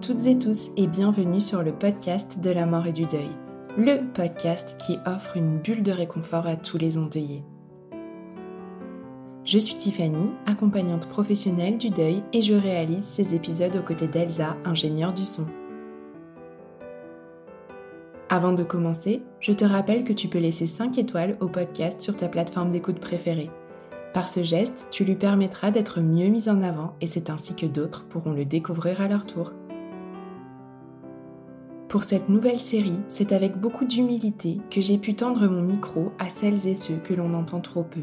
Toutes et tous et bienvenue sur le podcast de la mort et du deuil, le podcast qui offre une bulle de réconfort à tous les endeuillés. Je suis Tiffany, accompagnante professionnelle du deuil et je réalise ces épisodes aux côtés d'Elsa, ingénieure du son. Avant de commencer, je te rappelle que tu peux laisser 5 étoiles au podcast sur ta plateforme d'écoute préférée. Par ce geste, tu lui permettras d'être mieux mis en avant et c'est ainsi que d'autres pourront le découvrir à leur tour. Pour cette nouvelle série, c'est avec beaucoup d'humilité que j'ai pu tendre mon micro à celles et ceux que l'on entend trop peu.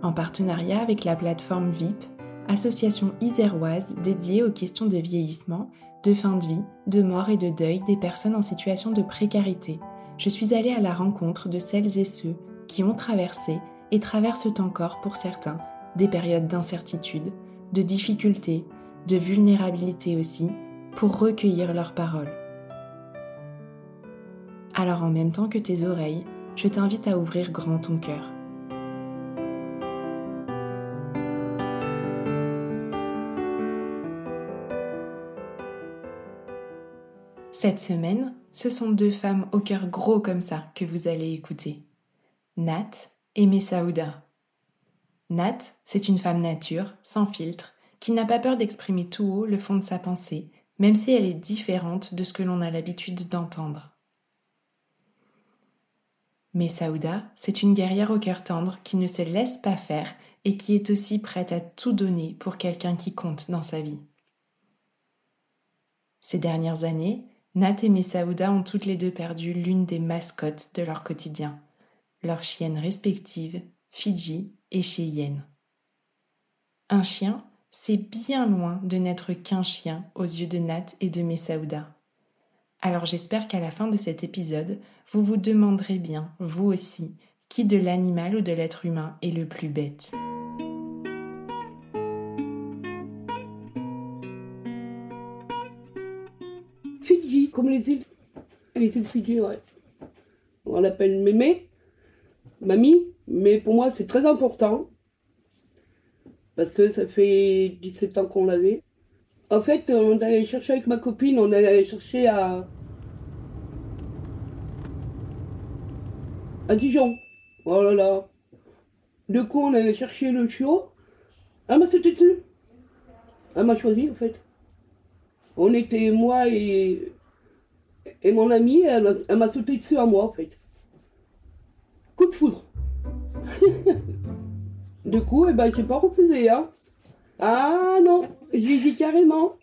En partenariat avec la plateforme VIP, association iséroise dédiée aux questions de vieillissement, de fin de vie, de mort et de deuil des personnes en situation de précarité, je suis allée à la rencontre de celles et ceux qui ont traversé et traversent encore pour certains des périodes d'incertitude, de difficulté, de vulnérabilité aussi, pour recueillir leurs paroles. Alors en même temps que tes oreilles, je t'invite à ouvrir grand ton cœur. Cette semaine, ce sont deux femmes au cœur gros comme ça que vous allez écouter. Nat et Messaouda. Nat, c'est une femme nature, sans filtre, qui n'a pas peur d'exprimer tout haut le fond de sa pensée, même si elle est différente de ce que l'on a l'habitude d'entendre. Messaouda, c'est une guerrière au cœur tendre qui ne se laisse pas faire et qui est aussi prête à tout donner pour quelqu'un qui compte dans sa vie. Ces dernières années, Nat et Messaouda ont toutes les deux perdu l'une des mascottes de leur quotidien, leurs chiennes respectives, Fidji et Cheyenne. Un chien, c'est bien loin de n'être qu'un chien aux yeux de Nat et de Messaouda. Alors j'espère qu'à la fin de cet épisode, vous vous demanderez bien, vous aussi, qui de l'animal ou de l'être humain est le plus bête. Fidji, comme les îles. Les îles Fidji, ouais. On l'appelle mémé, mamie, mais pour moi c'est très important. Parce que ça fait 17 ans qu'on l'avait. En fait, on allait chercher avec ma copine, on allait chercher à. à Dijon. Oh là là. Du coup, on allait chercher le chiot. Elle m'a sauté dessus. Elle m'a choisi, en fait. On était moi et, et mon ami, elle, m'a- elle m'a sauté dessus à moi, en fait. Coup de foudre. du coup, eh ben, j'ai pas refusé, hein. Ah non, j'ai dit carrément.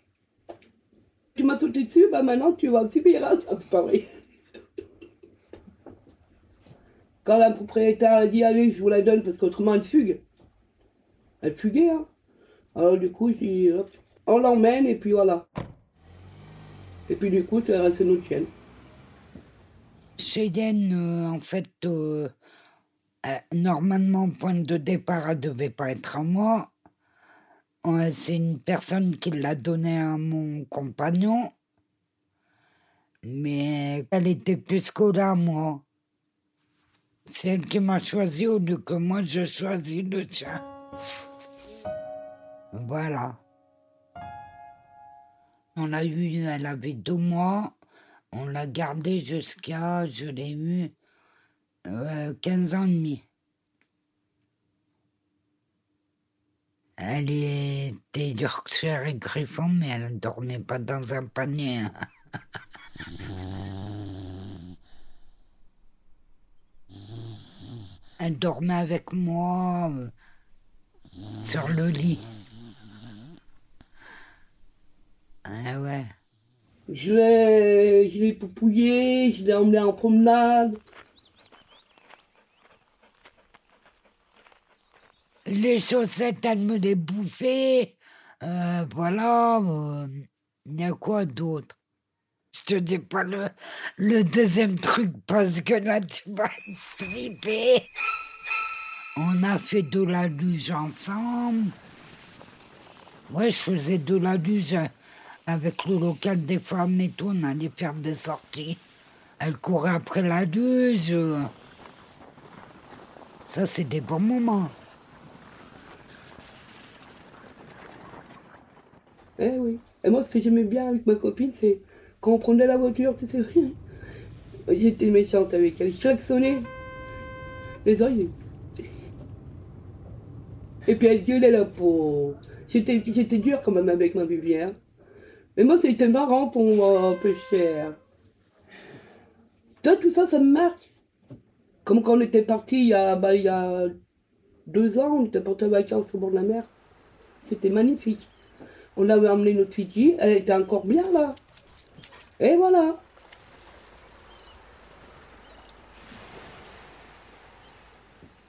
Tu m'as sauté dessus, bah maintenant tu vas subir. Hein. Ah, c'est pas vrai. Quand la propriétaire a dit allez, je vous la donne parce qu'autrement elle fugue. Elle fuguait, hein. Alors du coup, je dis, on l'emmène et puis voilà. Et puis du coup, c'est resté notre chienne. Cheyenne, euh, en fait, euh, euh, normalement, point de départ, elle devait pas être à moi. C'est une personne qui l'a donnée à mon compagnon. Mais elle était plus là, moi. C'est elle qui m'a choisi au lieu que moi je choisis le chien. Voilà. On l'a eu, elle avait deux mois. On l'a gardée jusqu'à, je l'ai eu, euh, 15 ans et demi. Elle était Yorkshire et Griffon, mais elle ne dormait pas dans un panier. Elle dormait avec moi euh, sur le lit. Ah ouais. Je l'ai, je l'ai je l'ai emmené en promenade. Les chaussettes, elle me les bouffait. Euh, voilà. euh, Il y a quoi d'autre? Je te dis pas le, deuxième truc parce que là, tu vas flipper. On a fait de la luge ensemble. Ouais, je faisais de la luge avec le local des femmes et tout. On allait faire des sorties. Elle courait après la luge. Ça, c'est des bons moments. Eh oui. Et moi, ce que j'aimais bien avec ma copine, c'est quand on prenait la voiture, tu sais, j'étais méchante avec elle. Je klaxonnais. Les oreilles. Et puis elle gueulait la peau. J'étais j'étais dure quand même avec ma hein. Mais moi, c'était marrant pour moi, un peu cher. Toi, tout ça, ça me marque. Comme quand on était parti il y a, bah, il y a deux ans, on était parti en vacances au bord de la mer. C'était magnifique. On avait emmené notre Fidji, elle était encore bien là. Et voilà.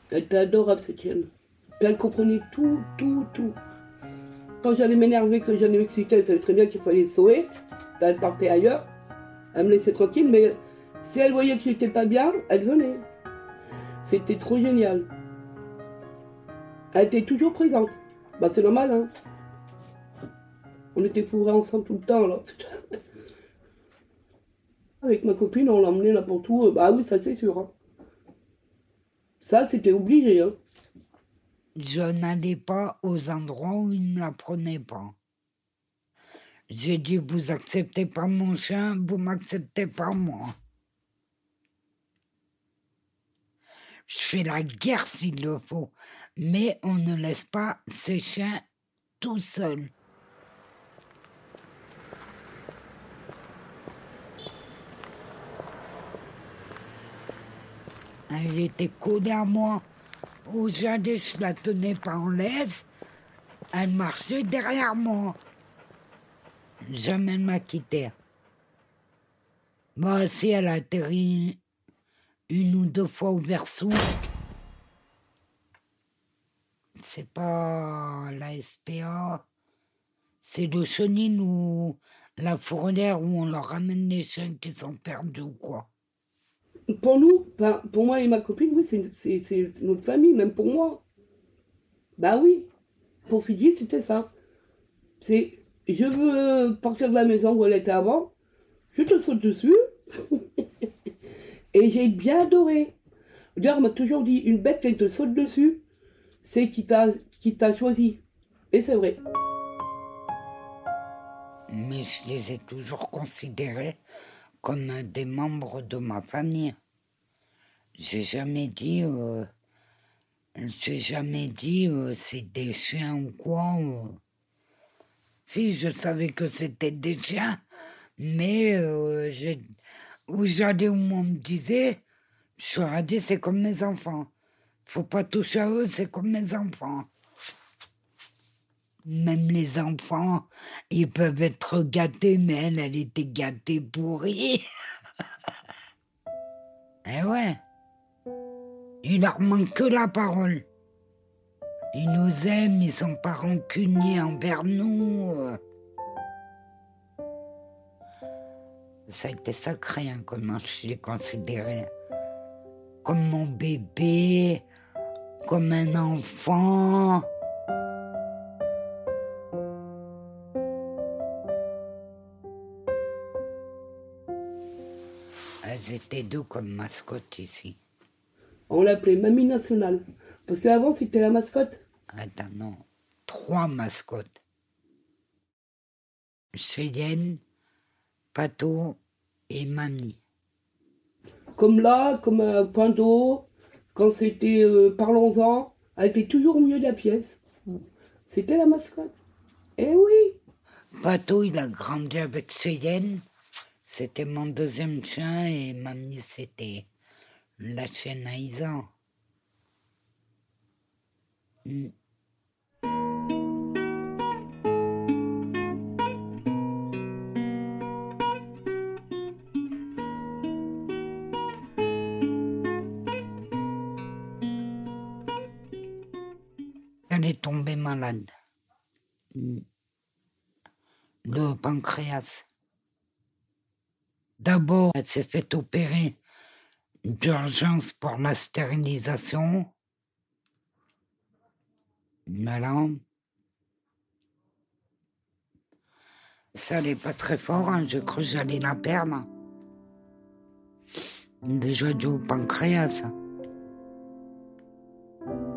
Elle était adorable cette chienne. Elle comprenait tout, tout, tout. Quand j'allais m'énerver, que j'allais m'expliquer, elle savait très bien qu'il fallait sauver. Ben, elle partait ailleurs. Elle me laissait tranquille, mais si elle voyait que j'étais pas bien, elle venait. C'était trop génial. Elle était toujours présente. Bah c'est normal, hein. On était fourrés ensemble tout le temps, là. Avec ma copine, on l'emmenait n'importe où. Bah oui, ça c'est sûr. hein. Ça, c'était obligé. Hein. Je n'allais pas aux endroits où ils ne l'apprenaient pas. J'ai dit, vous acceptez pas mon chien, vous m'acceptez pas moi. Je fais la guerre s'il le faut, mais on ne laisse pas ces chiens tout seuls. Elle était collée à moi. Où j'allais, je la tenais pas en laisse. Elle marchait derrière moi. Jamais elle m'a quitté. Moi aussi, elle a atterri une ou deux fois au berceau. C'est pas la SPA, c'est le chenil ou la fourrière où on leur ramène les chiens qui sont perdus ou quoi. Pour nous, enfin, pour moi et ma copine, oui, c'est- notre famille, même pour moi. Bah oui. Pour Fidji, c'était ça. C'est, je veux partir de la maison où elle était avant, je te saute dessus. et j'ai bien adoré. D'ailleurs, on m'a toujours dit, une bête qui te saute dessus, c'est qui t'a choisi. Et c'est vrai. mais je les ai toujours considérés comme des membres de ma famille. J'ai jamais dit, euh, j'ai jamais dit euh, c'est des chiens ou quoi. euh. Si, je savais que c'était des chiens, mais où j'allais où on me disait, je leur ai dit c'est comme mes enfants. Faut pas toucher à eux, c'est comme mes enfants. Même les enfants, ils peuvent être gâtés, mais elle, elle était gâtée pourrie. eh ouais. Il leur manque que la parole. Ils nous aiment, ils sont pas rancuniers envers nous. Ça a été sacré, hein, comment je les considérais. Comme mon bébé, comme un enfant. Elles étaient deux comme mascottes ici. On l'appelait Mamie Nationale. Parce qu'avant, c'était la mascotte. Attends, non. Trois mascottes. Cheyenne, Pato et Mamie. Comme là, comme un point d'eau, quand c'était euh, Parlons-en, elle était toujours au milieu de la pièce. C'était la mascotte. Eh oui Pato, il a grandi avec Cheyenne. C'était mon deuxième chien et mamie, c'était la chienne Aïsa. Mm. Elle est tombée malade. Mm. Le pancréas. D'abord, elle s'est fait opérer d'urgence pour la stérilisation. Voilà. Ça allait pas très fort, hein. je cru que j'allais la perdre. Déjà du pancréas.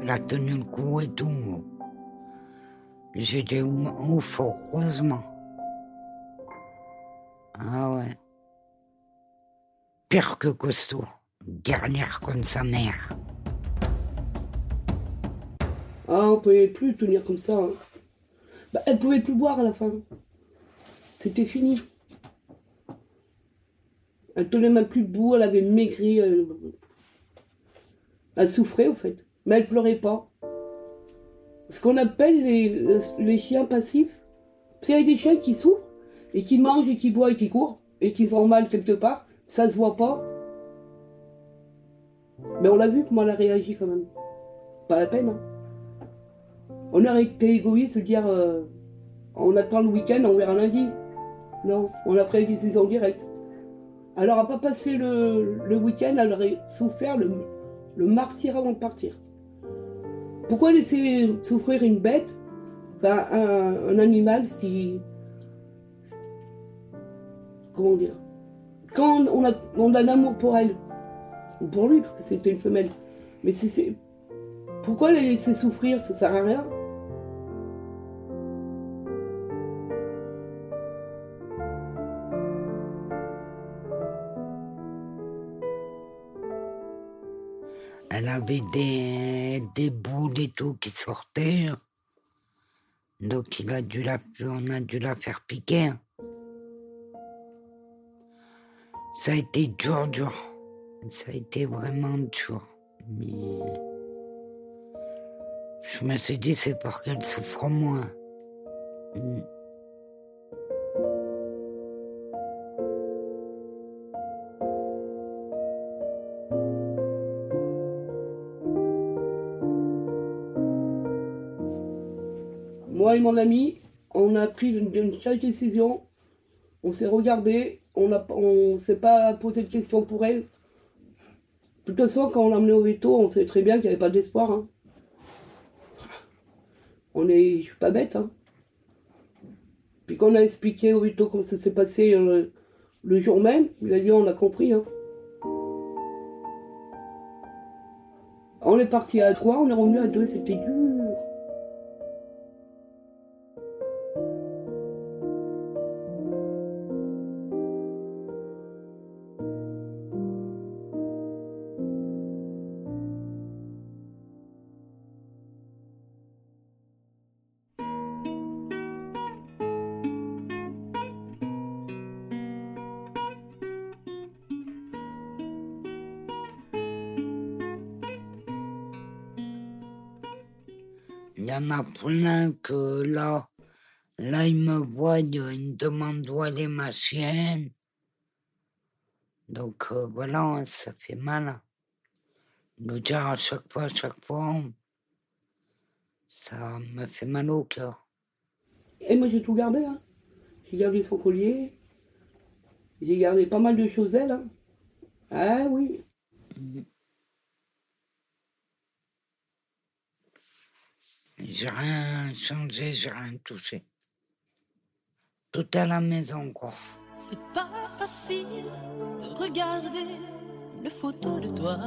Elle a tenu le coup et tout. Dit ouf, heureusement. Ah ouais. Pire que costaud. Dernière comme sa mère. Ah, on pouvait plus tenir comme ça. Hein. Bah, elle pouvait plus boire à la fin. C'était fini. Elle tenait même plus debout, elle avait maigri. Elle, souffrait, au fait. Mais elle pleurait pas. Ce qu'on appelle les, chiens passifs. A des chiens qui souffrent, et qui mangent, et qui boivent, et qui courent, et qui sont mal quelque part. Ça se voit pas. Mais on l'a vu comment elle a réagi quand même. Pas la peine. Hein. On aurait été égoïste de dire euh, on attend le week-end, on verra lundi. Non, on a pris la décision directe. Elle n'aura pas passé le, week-end, elle aurait souffert le, martyr avant de partir. Pourquoi laisser souffrir une bête ben, un, animal si. Comment dire Quand on a, on l'amour pour elle, ou pour lui, parce que c'était une femelle, mais c'est. Pourquoi les laisser souffrir? Ça sert à rien. Elle avait des, des boules et tout qui sortaient. Donc il a dû la, on a dû la faire piquer. Ça a été dur, dur. Ça a été vraiment dur. Mais je me suis dit c'est pour qu'elle souffre moins. Moi et mon ami, on a pris une, une décision. On s'est regardé, on ne s'est pas posé de questions pour elle. De toute façon, quand on l'a emmené au veto, on savait très bien qu'il n'y avait pas d'espoir. Hein. On est, suis pas bête. Hein. Puis quand on a expliqué au veto comment ça s'est passé euh, le jour même, il a dit on a compris. Hein. On est parti à trois, on est revenu à deux, c'était dur. Il y en a plein que là, là, ils me voient, ils me demandent où est ma chienne. Donc euh, voilà, ça fait mal. Le dire à chaque fois, à chaque fois, ça me fait mal au cœur. Et moi j'ai tout gardé. Hein. J'ai gardé son collier. J'ai gardé pas mal de choses elle. Hein. Ah oui. Mm. J'ai rien changé, j'ai rien touché. Tout à la maison, quoi. C'est pas facile de regarder une photo de toi.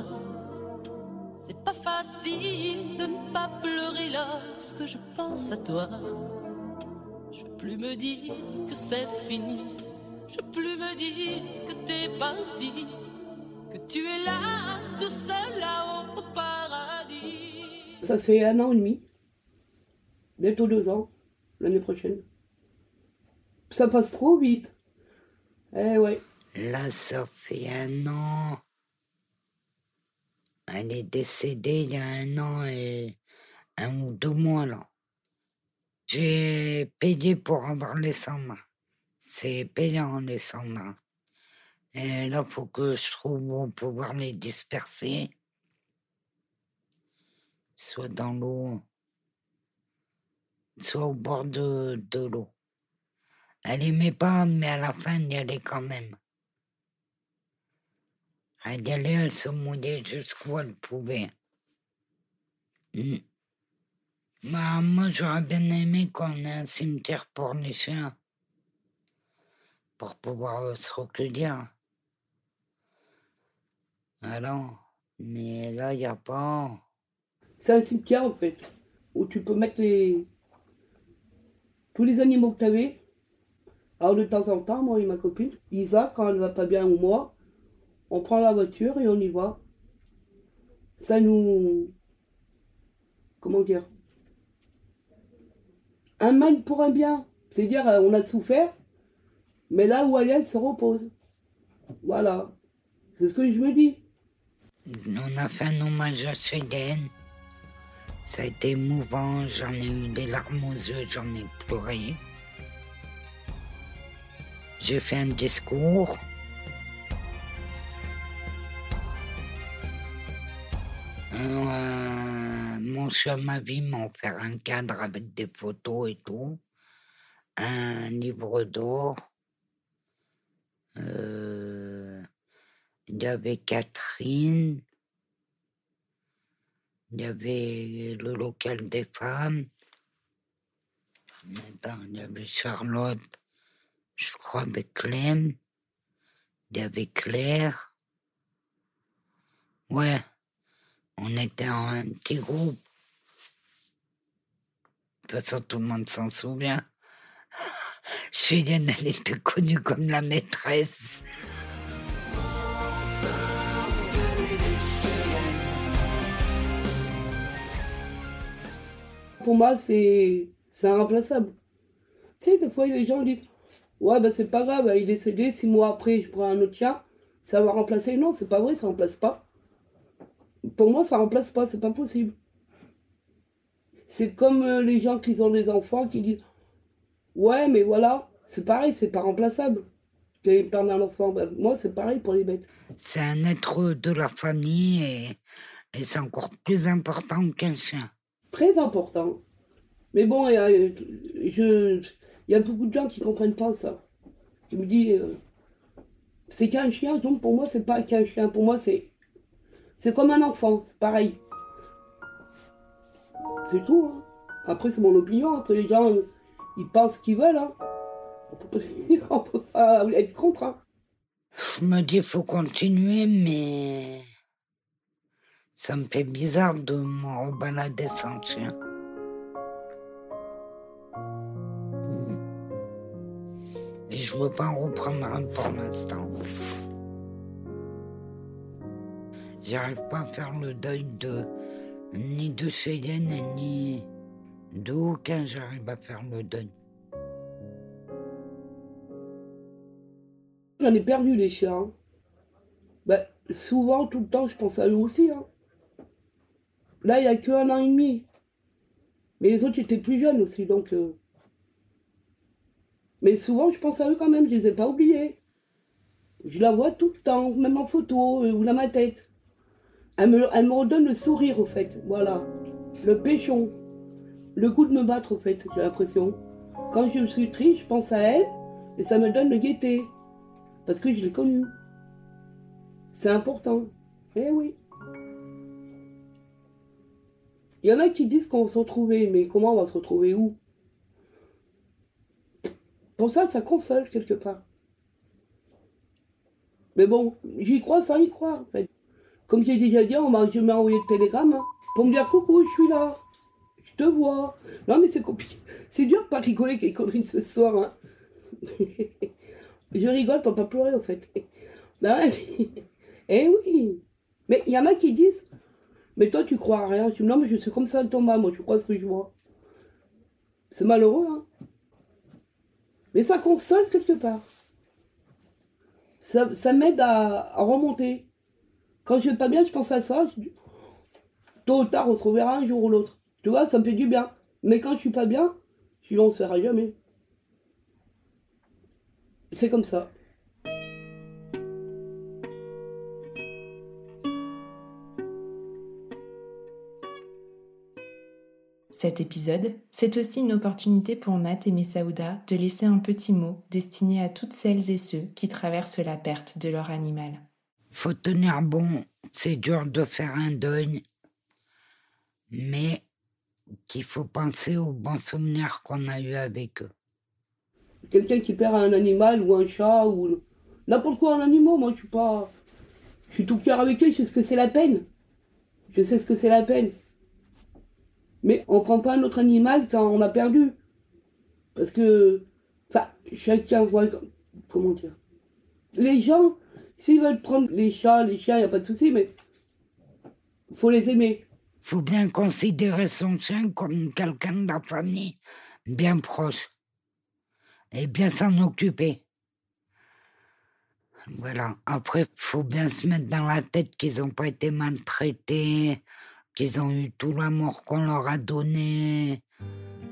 C'est pas facile de ne pas pleurer lorsque je pense à toi. Je peux plus me dire que c'est fini. Je peux plus me dire que t'es parti. Que tu es là, tout seul là-haut au paradis. Ça fait un an et demi Bientôt deux ans, l'année prochaine. Ça passe trop vite. Eh ouais. Là, ça fait un an. Elle est décédée il y a un an et un ou deux mois, là. J'ai payé pour avoir les cendres. C'est payant, les cendres. Et là, faut que je trouve où pouvoir les disperser. Soit dans l'eau, soit au bord de, l'eau. Elle aimait pas, mais à la fin, elle y allait quand même. Elle y allait, elle se mouillait jusqu'où elle pouvait. Hmm. Bah, moi, j'aurais bien aimé qu'on ait un cimetière pour les chiens. Pour pouvoir euh, se recueillir. Alors, mais là, il n'y a pas. C'est un cimetière en fait, où tu peux mettre les... tous les animaux que tu avais. Alors de temps en temps, moi et ma copine, Isa, quand elle va pas bien ou moi, on prend la voiture et on y va. Ça nous... Comment dire? Un mal pour un bien. C'est-à-dire, on a souffert, mais là où elle est, elle se repose. Voilà. C'est ce que je me dis. On a fait un hommage à. Ça a été émouvant, j'en ai eu des larmes aux yeux, j'en ai pleuré. J'ai fait un discours. Euh, mon cher ma vie m'a offert un cadre avec des photos et tout. Un livre d'or. Euh, il y avait Catherine. Il y avait le local des femmes. Il y avait Charlotte, je crois avec Clem. Il y avait Claire. Ouais, on était en un petit groupe. De toute façon, tout le monde s'en souvient. Julienne, elle était connue comme la maîtresse. Pour moi, c'est irremplaçable. Tu sais, des fois, les gens disent Ouais, ben c'est pas grave, il est décédé, six mois après, je prends un autre chien, ça va remplacer. Non, c'est pas vrai, ça remplace pas. Pour moi, ça remplace pas, c'est pas possible. C'est comme euh, les gens qui ont des enfants qui disent Ouais, mais voilà, c'est pareil, c'est pas remplaçable. Qu'ils perdent un enfant. Ben, moi, c'est pareil pour les bêtes. C'est un être de la famille et, et c'est encore plus important qu'un chien. Très important. Mais bon, il a, je, il y a beaucoup de gens qui comprennent pas ça. Qui me disent euh, C'est qu'un chien, donc pour moi, c'est pas qu'un chien. Pour moi, c'est c'est comme un enfant, c'est pareil. C'est tout. hein. Après, c'est mon opinion. Après, les gens, euh, ils pensent ce qu'ils veulent. Hein. On peut pas- on peut pas être contre. hein. Je me dis, faut continuer, mais ça me fait bizarre de me rebalader sans chien. Et je veux pas en reprendre un pour l'instant. J'arrive pas à faire le deuil de ni de Cheyenne ni d'aucun. J'arrive à faire le deuil. J'en ai perdu les chiens. Ben, souvent, tout le temps, je pense à eux aussi. hein. Là, il n'y a que un an et demi. Mais les autres étaient plus jeunes aussi, donc. euh. Mais souvent, je pense à eux quand même, je les ai pas oubliés. Je la vois tout le temps, même en photo euh, ou dans ma tête. Elle me, elle redonne le sourire, au fait. Voilà. Le péchon. Le goût de me battre, au fait, j'ai l'impression. Quand je suis triste, je pense à elle et ça me donne le gaieté. Parce que je l'ai connue. C'est important. Eh oui. Il y en a qui disent qu'on va se retrouver, mais comment on va se retrouver où? Pour ça, ça console quelque part. Mais bon, j'y crois sans y croire, en fait. Comme j'ai déjà dit, on m'a envoyé le télégramme hein, pour me dire coucou, je suis là. Je te vois. Non, mais c'est compliqué. C'est dur de pas rigoler avec les conneries de ce soir. Hein. je rigole pour pas pleurer, en fait. Eh oui. Mais il y en a qui disent, mais toi, tu crois à rien. Je dis, non, mais je suis comme ça, Thomas, moi, je crois ce que je vois. C'est malheureux, hein. Mais ça console quelque part. Ça, m'aide à, remonter. Quand je vais pas bien, je pense à ça. Tôt ou tard, on se reverra un jour ou l'autre. Tu vois, ça me fait du bien. Mais quand je suis pas bien, je dis, on se verra jamais. C'est comme ça. Cet épisode, c'est aussi une opportunité pour Nat et Messaouda de laisser un petit mot destiné à toutes celles et ceux qui traversent la perte de leur animal. Faut tenir bon, c'est dur de faire un deuil, mais qu'il faut penser aux bons souvenirs qu'on a eus avec eux. Quelqu'un qui perd un animal ou un chat ou n'importe quoi un animal, moi je suis pas. Je suis tout cœur avec eux, je sais ce que c'est la peine. Je sais ce que c'est la peine. Mais on prend pas un autre animal quand on a perdu. Parce que, enfin, chacun voit, comment dire. Les gens, s'ils veulent prendre les chats, les chiens, il n'y a pas de souci, mais faut les aimer. Faut bien considérer son chien comme quelqu'un de la famille bien proche. Et bien s'en occuper. Voilà. Après, faut bien se mettre dans la tête qu'ils n'ont pas été maltraités, qu'ils ont eu tout l'amour qu'on leur a donné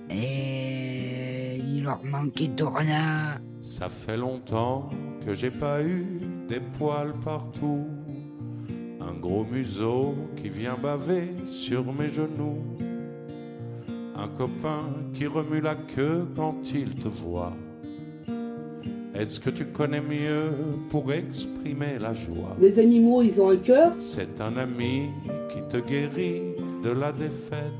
et il leur manquait de rien. Ça fait longtemps que j'ai pas eu des poils partout, un gros museau qui vient baver sur mes genoux, un copain qui remue la queue quand il te voit. Est-ce que tu connais mieux pour exprimer la joie? Les animaux, ils ont un cœur. C'est un ami qui te guérit de la défaite.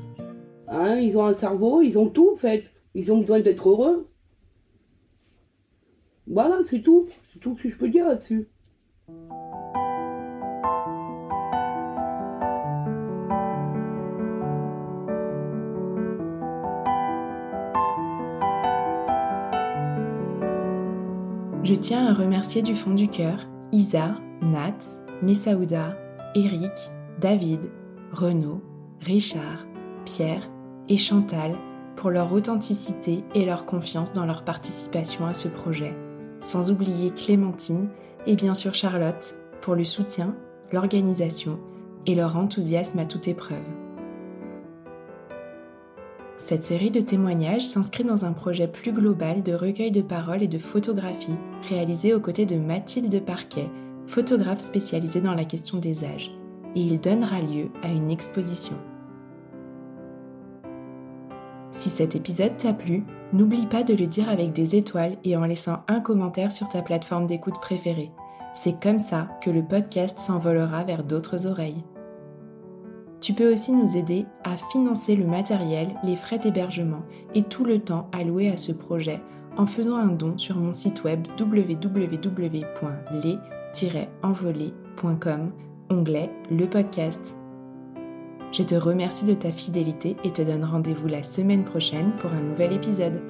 Hein, ils ont un cerveau, ils ont tout en fait. Ils ont besoin d'être heureux. Voilà, c'est tout. C'est tout ce que je peux dire là-dessus. Je tiens à remercier du fond du cœur Isa, Nat, Messaouda, Eric, David, Renaud, Richard, Pierre et Chantal pour leur authenticité et leur confiance dans leur participation à ce projet, sans oublier Clémentine et bien sûr Charlotte pour le soutien, l'organisation et leur enthousiasme à toute épreuve. Cette série de témoignages s'inscrit dans un projet plus global de recueil de paroles et de photographie réalisé aux côtés de Mathilde Parquet, photographe spécialisée dans la question des âges, et il donnera lieu à une exposition. Si cet épisode t'a plu, n'oublie pas de le dire avec des étoiles et en laissant un commentaire sur ta plateforme d'écoute préférée. C'est comme ça que le podcast s'envolera vers d'autres oreilles. Tu peux aussi nous aider à financer le matériel, les frais d'hébergement et tout le temps alloué à ce projet en faisant un don sur mon site web www.les-envolés.com, onglet Le podcast. Je te remercie de ta fidélité et te donne rendez-vous la semaine prochaine pour un nouvel épisode.